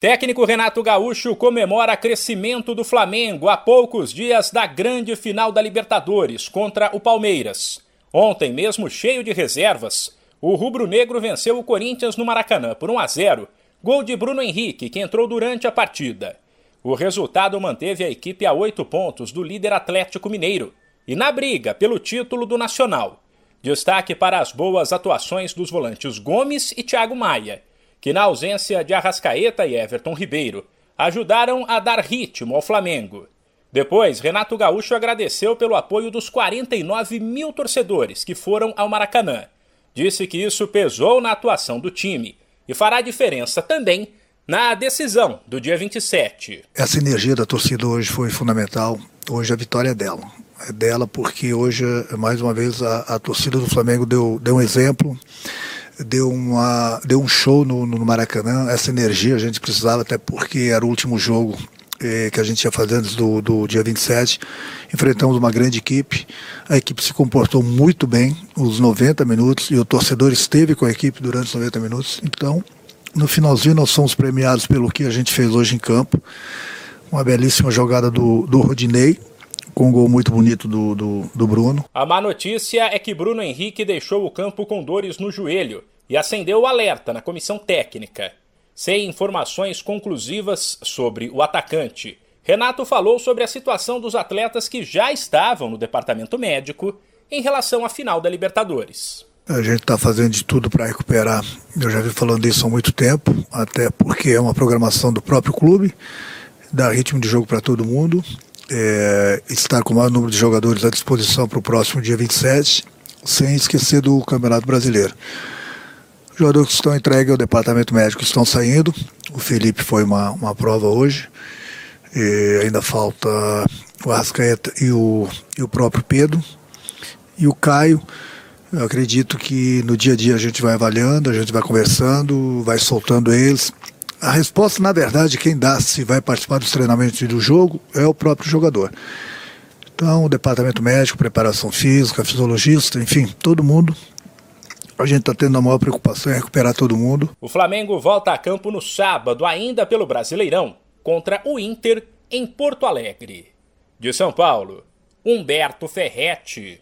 Técnico Renato Gaúcho comemora crescimento do Flamengo a poucos dias da grande final da Libertadores contra o Palmeiras. Ontem, mesmo cheio de reservas, o rubro-negro venceu o Corinthians no Maracanã por 1 a 0, gol de Bruno Henrique, que entrou durante a partida. O resultado manteve a equipe a oito pontos do líder Atlético Mineiro e na briga pelo título do Nacional. Destaque para as boas atuações dos volantes Gomes e Thiago Maia que, na ausência de Arrascaeta e Everton Ribeiro, ajudaram a dar ritmo ao Flamengo. Depois, Renato Gaúcho agradeceu pelo apoio dos 49 mil torcedores que foram ao Maracanã. Disse que isso pesou na atuação do time e fará diferença também na decisão do dia 27. Essa energia da torcida hoje foi fundamental. Hoje a vitória é dela. É dela porque hoje, mais uma vez, a, a torcida do Flamengo deu, deu um exemplo deu, uma, deu um show no, no Maracanã, essa energia a gente precisava, até porque era o último jogo eh, que a gente ia fazer antes do, do dia 27. Enfrentamos uma grande equipe, a equipe se comportou muito bem os 90 minutos e o torcedor esteve com a equipe durante os 90 minutos. Então, no finalzinho, nós somos premiados pelo que a gente fez hoje em campo. Uma belíssima jogada do, do Rodinei, com um gol muito bonito do, do, do, Bruno. A má notícia é que Bruno Henrique deixou o campo com dores no joelho e acendeu o alerta na comissão técnica. Sem informações conclusivas sobre o atacante, Renato falou sobre a situação dos atletas que já estavam no departamento médico em relação à final da Libertadores. A gente está fazendo de tudo para recuperar. Eu já vi falando isso há muito tempo, até porque é uma programação do próprio clube, dá ritmo de jogo para todo mundo é, estar com o maior número de jogadores à disposição para o próximo dia 27, sem esquecer do Campeonato Brasileiro. Os jogadores que estão entregues ao departamento médico estão saindo. O Felipe foi uma, uma prova hoje. E ainda falta o Arrascaeta e o, e o próprio Pedro. E o Caio, eu acredito que no dia a dia a gente vai avaliando, a gente vai conversando, vai soltando eles. A resposta, na verdade, quem dá se vai participar dos treinamentos e do jogo é o próprio jogador. Então, o departamento médico, preparação física, fisiologista, enfim, todo mundo. A gente está tendo a maior preocupação em recuperar todo mundo. O Flamengo volta a campo no sábado, ainda pelo Brasileirão, contra o Inter em Porto Alegre. De São Paulo, Humberto Ferretti.